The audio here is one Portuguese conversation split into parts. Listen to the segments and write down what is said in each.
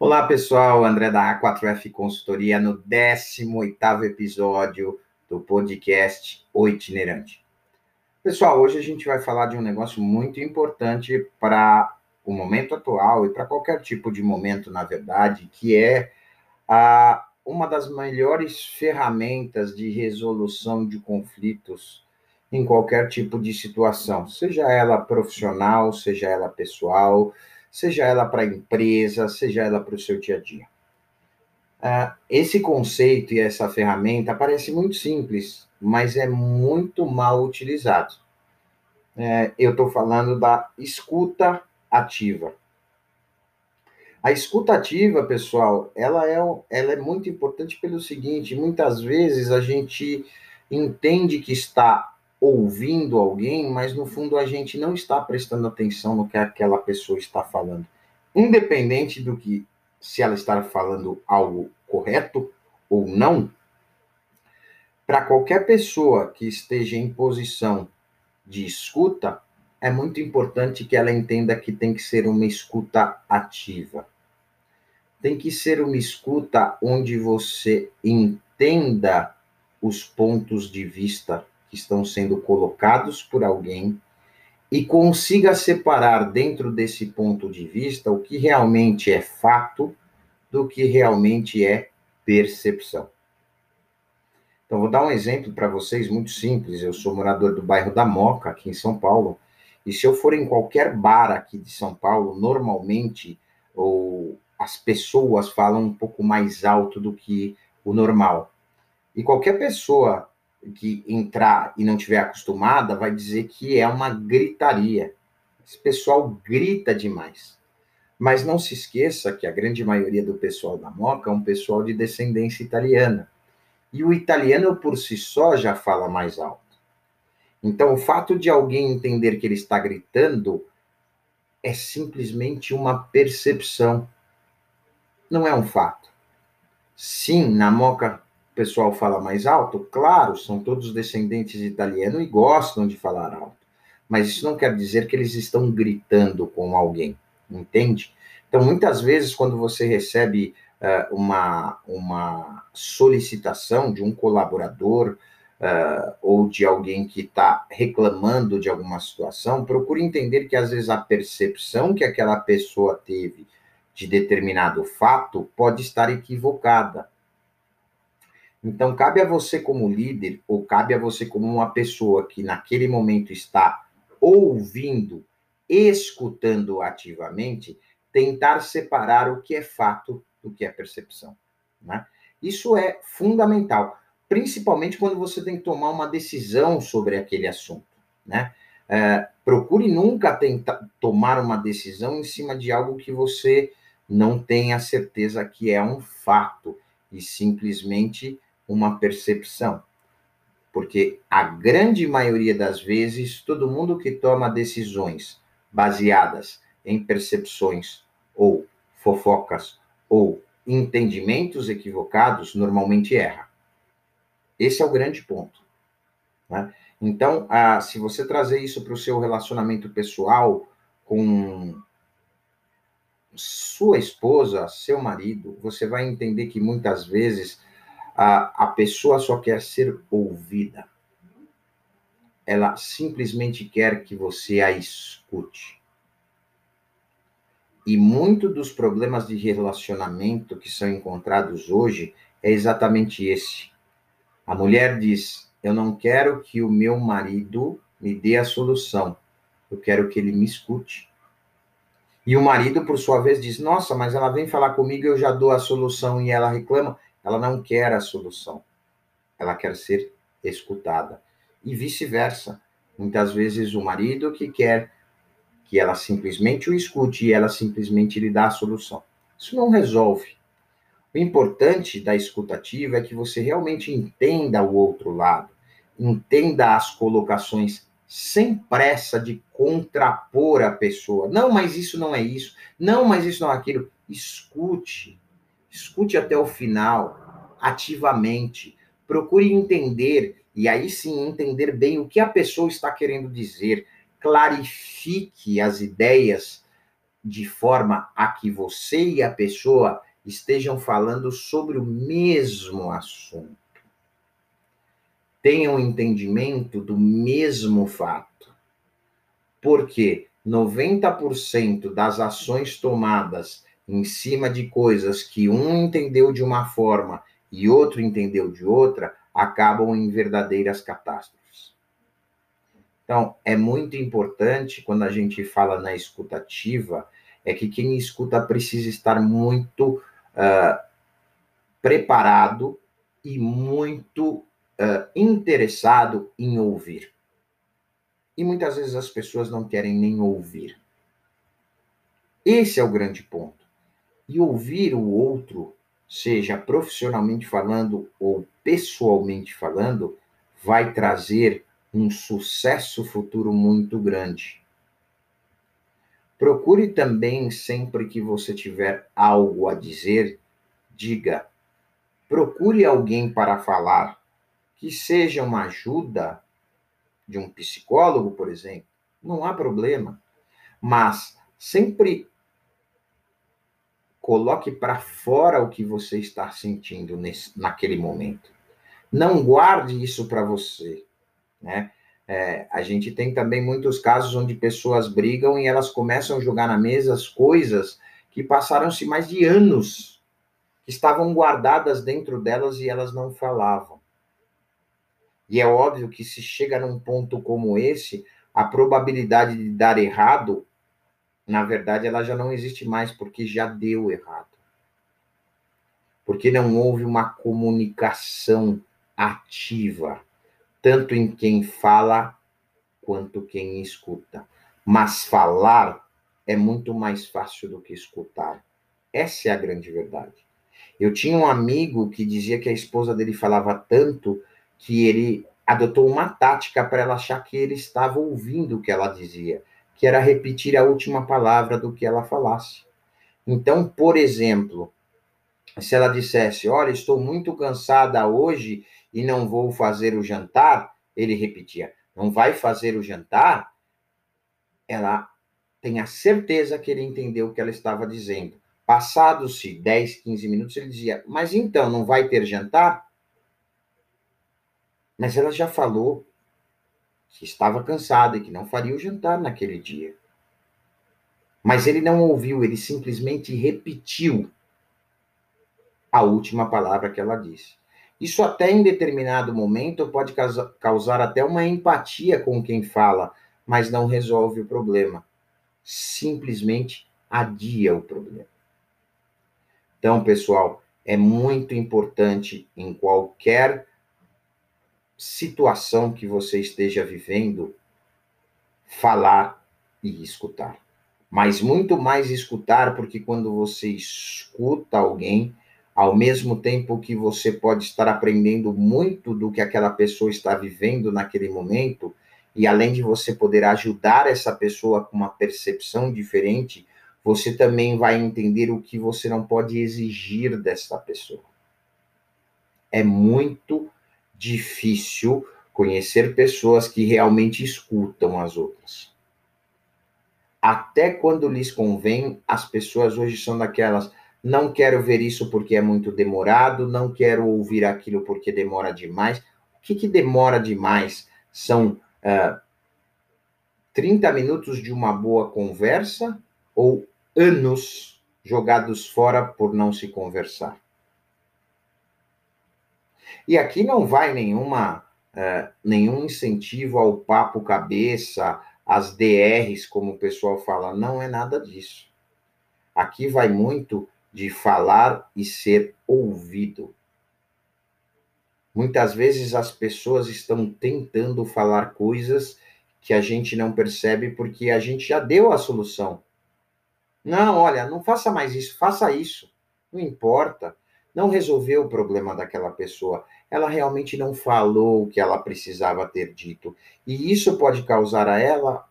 Olá, pessoal. André da A4F Consultoria no 18º episódio do podcast O Itinerante. Pessoal, hoje a gente vai falar de um negócio muito importante para o momento atual e para qualquer tipo de momento, na verdade, que é a, uma das melhores ferramentas de resolução de conflitos em qualquer tipo de situação, seja ela profissional, seja ela pessoal, seja ela para a empresa, seja ela para o seu dia a dia. Uh, esse conceito e essa ferramenta parece muito simples, mas é muito mal utilizado. É, eu estou falando da escuta ativa. A escuta ativa, pessoal, ela é, ela é muito importante pelo seguinte: muitas vezes a gente entende que está ouvindo alguém, mas no fundo a gente não está prestando atenção no que aquela pessoa está falando. Independente do que, se ela está falando algo correto ou não, para qualquer pessoa que esteja em posição de escuta, é muito importante que ela entenda que tem que ser uma escuta ativa. Tem que ser uma escuta onde você entenda os pontos de vista que estão sendo colocados por alguém e consiga separar dentro desse ponto de vista o que realmente é fato do que realmente é percepção. Então, vou dar um exemplo para vocês muito simples. Eu sou morador do bairro da Moca, aqui em São Paulo, e se eu for em qualquer bar aqui de São Paulo, normalmente ou as pessoas falam um pouco mais alto do que o normal. E qualquer pessoa que entrar e não tiver acostumada vai dizer que é uma gritaria. Esse pessoal grita demais. Mas não se esqueça que a grande maioria do pessoal da Moca é um pessoal de descendência italiana. E o italiano por si só já fala mais alto. Então, o fato de alguém entender que ele está gritando é simplesmente uma percepção. Não é um fato. Sim, na Moca pessoal fala mais alto? Claro, são todos descendentes de italiano e gostam de falar alto. Mas isso não quer dizer que eles estão gritando com alguém, entende? Então, muitas vezes, quando você recebe uh, uma, uma solicitação de um colaborador uh, ou de alguém que está reclamando de alguma situação, procure entender que, às vezes, a percepção que aquela pessoa teve de determinado fato pode estar equivocada então, cabe a você, como líder, ou cabe a você, como uma pessoa que naquele momento está ouvindo, escutando ativamente, tentar separar o que é fato do que é percepção. Né? Isso é fundamental, principalmente quando você tem que tomar uma decisão sobre aquele assunto. Né? É, procure nunca tentar tomar uma decisão em cima de algo que você não tenha certeza que é um fato e simplesmente uma percepção. Porque a grande maioria das vezes, todo mundo que toma decisões baseadas em percepções ou fofocas ou entendimentos equivocados, normalmente erra. Esse é o grande ponto. Né? Então, ah, se você trazer isso para o seu relacionamento pessoal com sua esposa, seu marido, você vai entender que muitas vezes a, a pessoa só quer ser ouvida. Ela simplesmente quer que você a escute. E muito dos problemas de relacionamento que são encontrados hoje é exatamente esse. A mulher diz: Eu não quero que o meu marido me dê a solução, eu quero que ele me escute. E o marido, por sua vez, diz: Nossa, mas ela vem falar comigo, eu já dou a solução e ela reclama. Ela não quer a solução. Ela quer ser escutada. E vice-versa. Muitas vezes o marido que quer que ela simplesmente o escute e ela simplesmente lhe dá a solução. Isso não resolve. O importante da escutativa é que você realmente entenda o outro lado, entenda as colocações sem pressa de contrapor a pessoa. Não, mas isso não é isso. Não, mas isso não é aquilo. Escute. Escute até o final, ativamente. Procure entender, e aí sim entender bem o que a pessoa está querendo dizer. Clarifique as ideias de forma a que você e a pessoa estejam falando sobre o mesmo assunto. Tenham entendimento do mesmo fato. Porque 90% das ações tomadas em cima de coisas que um entendeu de uma forma e outro entendeu de outra acabam em verdadeiras catástrofes. Então, é muito importante quando a gente fala na escutativa, é que quem escuta precisa estar muito uh, preparado e muito uh, interessado em ouvir. E muitas vezes as pessoas não querem nem ouvir. Esse é o grande ponto. E ouvir o outro, seja profissionalmente falando ou pessoalmente falando, vai trazer um sucesso futuro muito grande. Procure também, sempre que você tiver algo a dizer, diga. Procure alguém para falar, que seja uma ajuda de um psicólogo, por exemplo, não há problema. Mas sempre coloque para fora o que você está sentindo nesse, naquele momento. Não guarde isso para você, né? É, a gente tem também muitos casos onde pessoas brigam e elas começam a jogar na mesa as coisas que passaram-se mais de anos, que estavam guardadas dentro delas e elas não falavam. E é óbvio que se chega num ponto como esse, a probabilidade de dar errado na verdade, ela já não existe mais porque já deu errado. Porque não houve uma comunicação ativa, tanto em quem fala quanto quem escuta. Mas falar é muito mais fácil do que escutar. Essa é a grande verdade. Eu tinha um amigo que dizia que a esposa dele falava tanto que ele adotou uma tática para ela achar que ele estava ouvindo o que ela dizia que era repetir a última palavra do que ela falasse. Então, por exemplo, se ela dissesse: Olha, estou muito cansada hoje e não vou fazer o jantar, ele repetia: Não vai fazer o jantar? Ela tem a certeza que ele entendeu o que ela estava dizendo. Passados-se 10, 15 minutos, ele dizia: Mas então, não vai ter jantar? Mas ela já falou que estava cansado e que não faria o jantar naquele dia. Mas ele não ouviu, ele simplesmente repetiu a última palavra que ela disse. Isso até em determinado momento pode causar até uma empatia com quem fala, mas não resolve o problema. Simplesmente adia o problema. Então, pessoal, é muito importante em qualquer situação que você esteja vivendo, falar e escutar. Mas muito mais escutar, porque quando você escuta alguém, ao mesmo tempo que você pode estar aprendendo muito do que aquela pessoa está vivendo naquele momento, e além de você poder ajudar essa pessoa com uma percepção diferente, você também vai entender o que você não pode exigir dessa pessoa. É muito difícil conhecer pessoas que realmente escutam as outras. Até quando lhes convém, as pessoas hoje são daquelas. Não quero ver isso porque é muito demorado, não quero ouvir aquilo porque demora demais. O que, que demora demais? São uh, ah, 30 minutos de uma boa conversa ou anos jogados fora por não se conversar? E aqui não vai nenhuma, uh, nenhum incentivo ao papo cabeça, às DRs, como o pessoal fala. Não é nada disso. Aqui vai muito de falar e ser ouvido. Muitas vezes as pessoas estão tentando falar coisas que a gente não percebe porque a gente já deu a solução. Não, olha, não faça mais isso, faça isso. Não importa. Não resolveu o problema daquela pessoa ela realmente não falou o que ela precisava ter dito. E isso pode causar a ela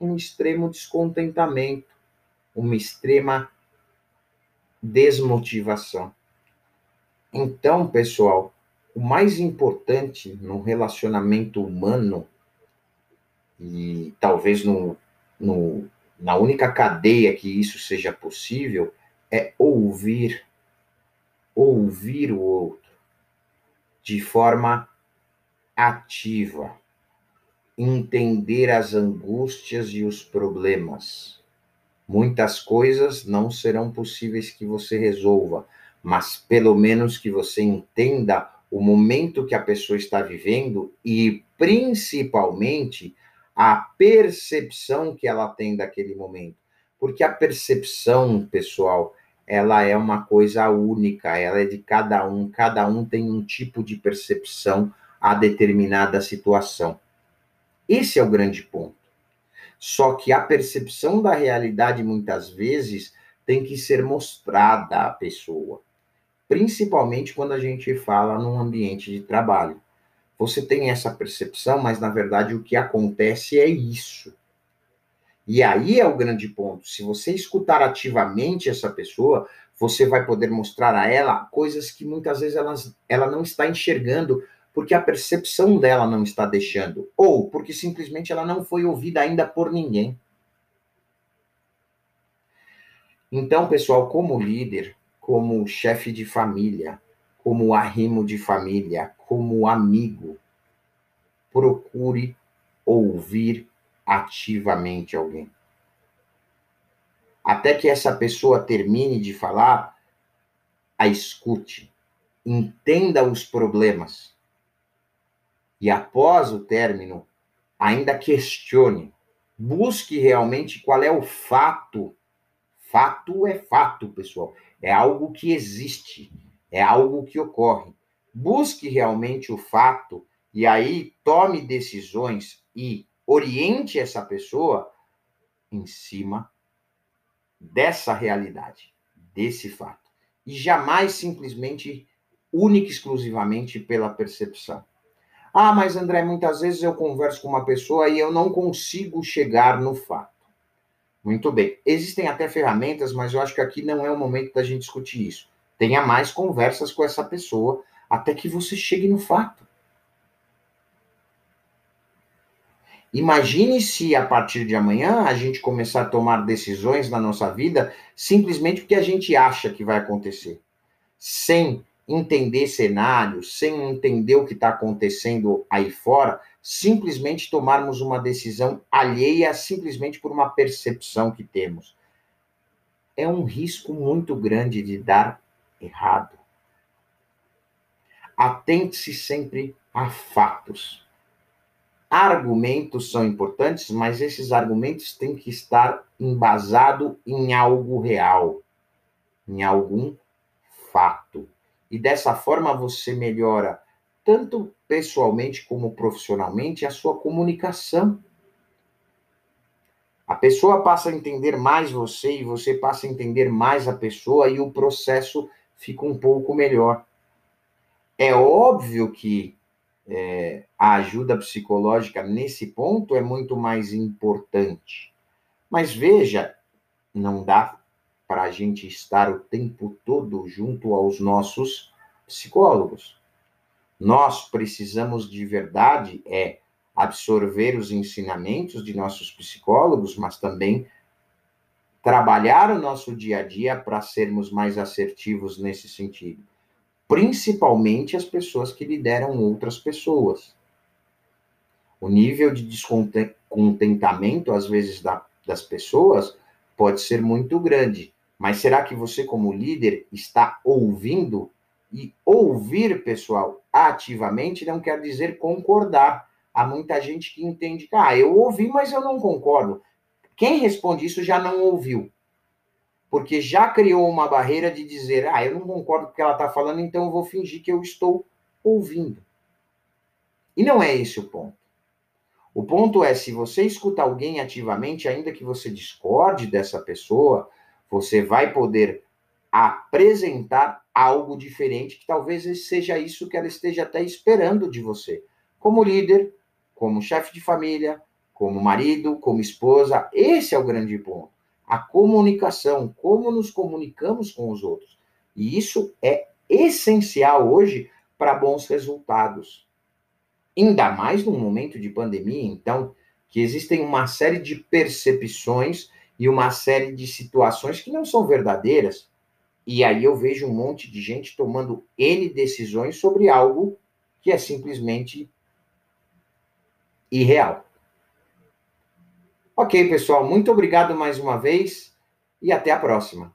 um extremo descontentamento, uma extrema desmotivação. Então, pessoal, o mais importante no relacionamento humano, e talvez no, no na única cadeia que isso seja possível, é ouvir, ouvir o outro de forma ativa, entender as angústias e os problemas. Muitas coisas não serão possíveis que você resolva, mas pelo menos que você entenda o momento que a pessoa está vivendo e principalmente a percepção que ela tem daquele momento. Porque a percepção, pessoal, ela é uma coisa única, ela é de cada um, cada um tem um tipo de percepção a determinada situação. Esse é o grande ponto. Só que a percepção da realidade muitas vezes tem que ser mostrada à pessoa, principalmente quando a gente fala num ambiente de trabalho. Você tem essa percepção, mas na verdade o que acontece é isso. E aí é o grande ponto. Se você escutar ativamente essa pessoa, você vai poder mostrar a ela coisas que muitas vezes ela, ela não está enxergando, porque a percepção dela não está deixando, ou porque simplesmente ela não foi ouvida ainda por ninguém. Então, pessoal, como líder, como chefe de família, como arrimo de família, como amigo, procure ouvir ativamente alguém. Até que essa pessoa termine de falar, a escute, entenda os problemas. E após o término, ainda questione, busque realmente qual é o fato. Fato é fato, pessoal. É algo que existe é algo que ocorre. Busque realmente o fato e aí tome decisões e oriente essa pessoa em cima dessa realidade, desse fato. E jamais simplesmente, única e exclusivamente pela percepção. Ah, mas André, muitas vezes eu converso com uma pessoa e eu não consigo chegar no fato. Muito bem. Existem até ferramentas, mas eu acho que aqui não é o momento da gente discutir isso. Tenha mais conversas com essa pessoa até que você chegue no fato. Imagine se a partir de amanhã a gente começar a tomar decisões na nossa vida simplesmente porque a gente acha que vai acontecer, sem entender cenários, sem entender o que está acontecendo aí fora, simplesmente tomarmos uma decisão alheia simplesmente por uma percepção que temos. É um risco muito grande de dar errado. Atente-se sempre a fatos. Argumentos são importantes, mas esses argumentos têm que estar embasado em algo real, em algum fato. E dessa forma você melhora tanto pessoalmente como profissionalmente a sua comunicação. A pessoa passa a entender mais você e você passa a entender mais a pessoa e o processo fica um pouco melhor. É óbvio que é, a ajuda psicológica nesse ponto é muito mais importante. Mas veja, não dá para a gente estar o tempo todo junto aos nossos psicólogos. Nós precisamos de verdade é absorver os ensinamentos de nossos psicólogos, mas também trabalhar o nosso dia a dia para sermos mais assertivos nesse sentido. Principalmente as pessoas que lideram outras pessoas. O nível de descontentamento, às vezes, da, das pessoas pode ser muito grande. Mas será que você, como líder, está ouvindo? E ouvir, pessoal, ativamente não quer dizer concordar. Há muita gente que entende que, ah, eu ouvi, mas eu não concordo. Quem responde isso já não ouviu. Porque já criou uma barreira de dizer, ah, eu não concordo com o que ela está falando, então eu vou fingir que eu estou ouvindo. E não é esse o ponto. O ponto é, se você escuta alguém ativamente, ainda que você discorde dessa pessoa, você vai poder apresentar algo diferente, que talvez seja isso que ela esteja até esperando de você. Como líder, como chefe de família, como marido, como esposa. Esse é o grande ponto a comunicação, como nos comunicamos com os outros. E isso é essencial hoje para bons resultados. Ainda mais num momento de pandemia, então, que existem uma série de percepções e uma série de situações que não são verdadeiras. E aí eu vejo um monte de gente tomando N decisões sobre algo que é simplesmente irreal. Ok, pessoal, muito obrigado mais uma vez e até a próxima.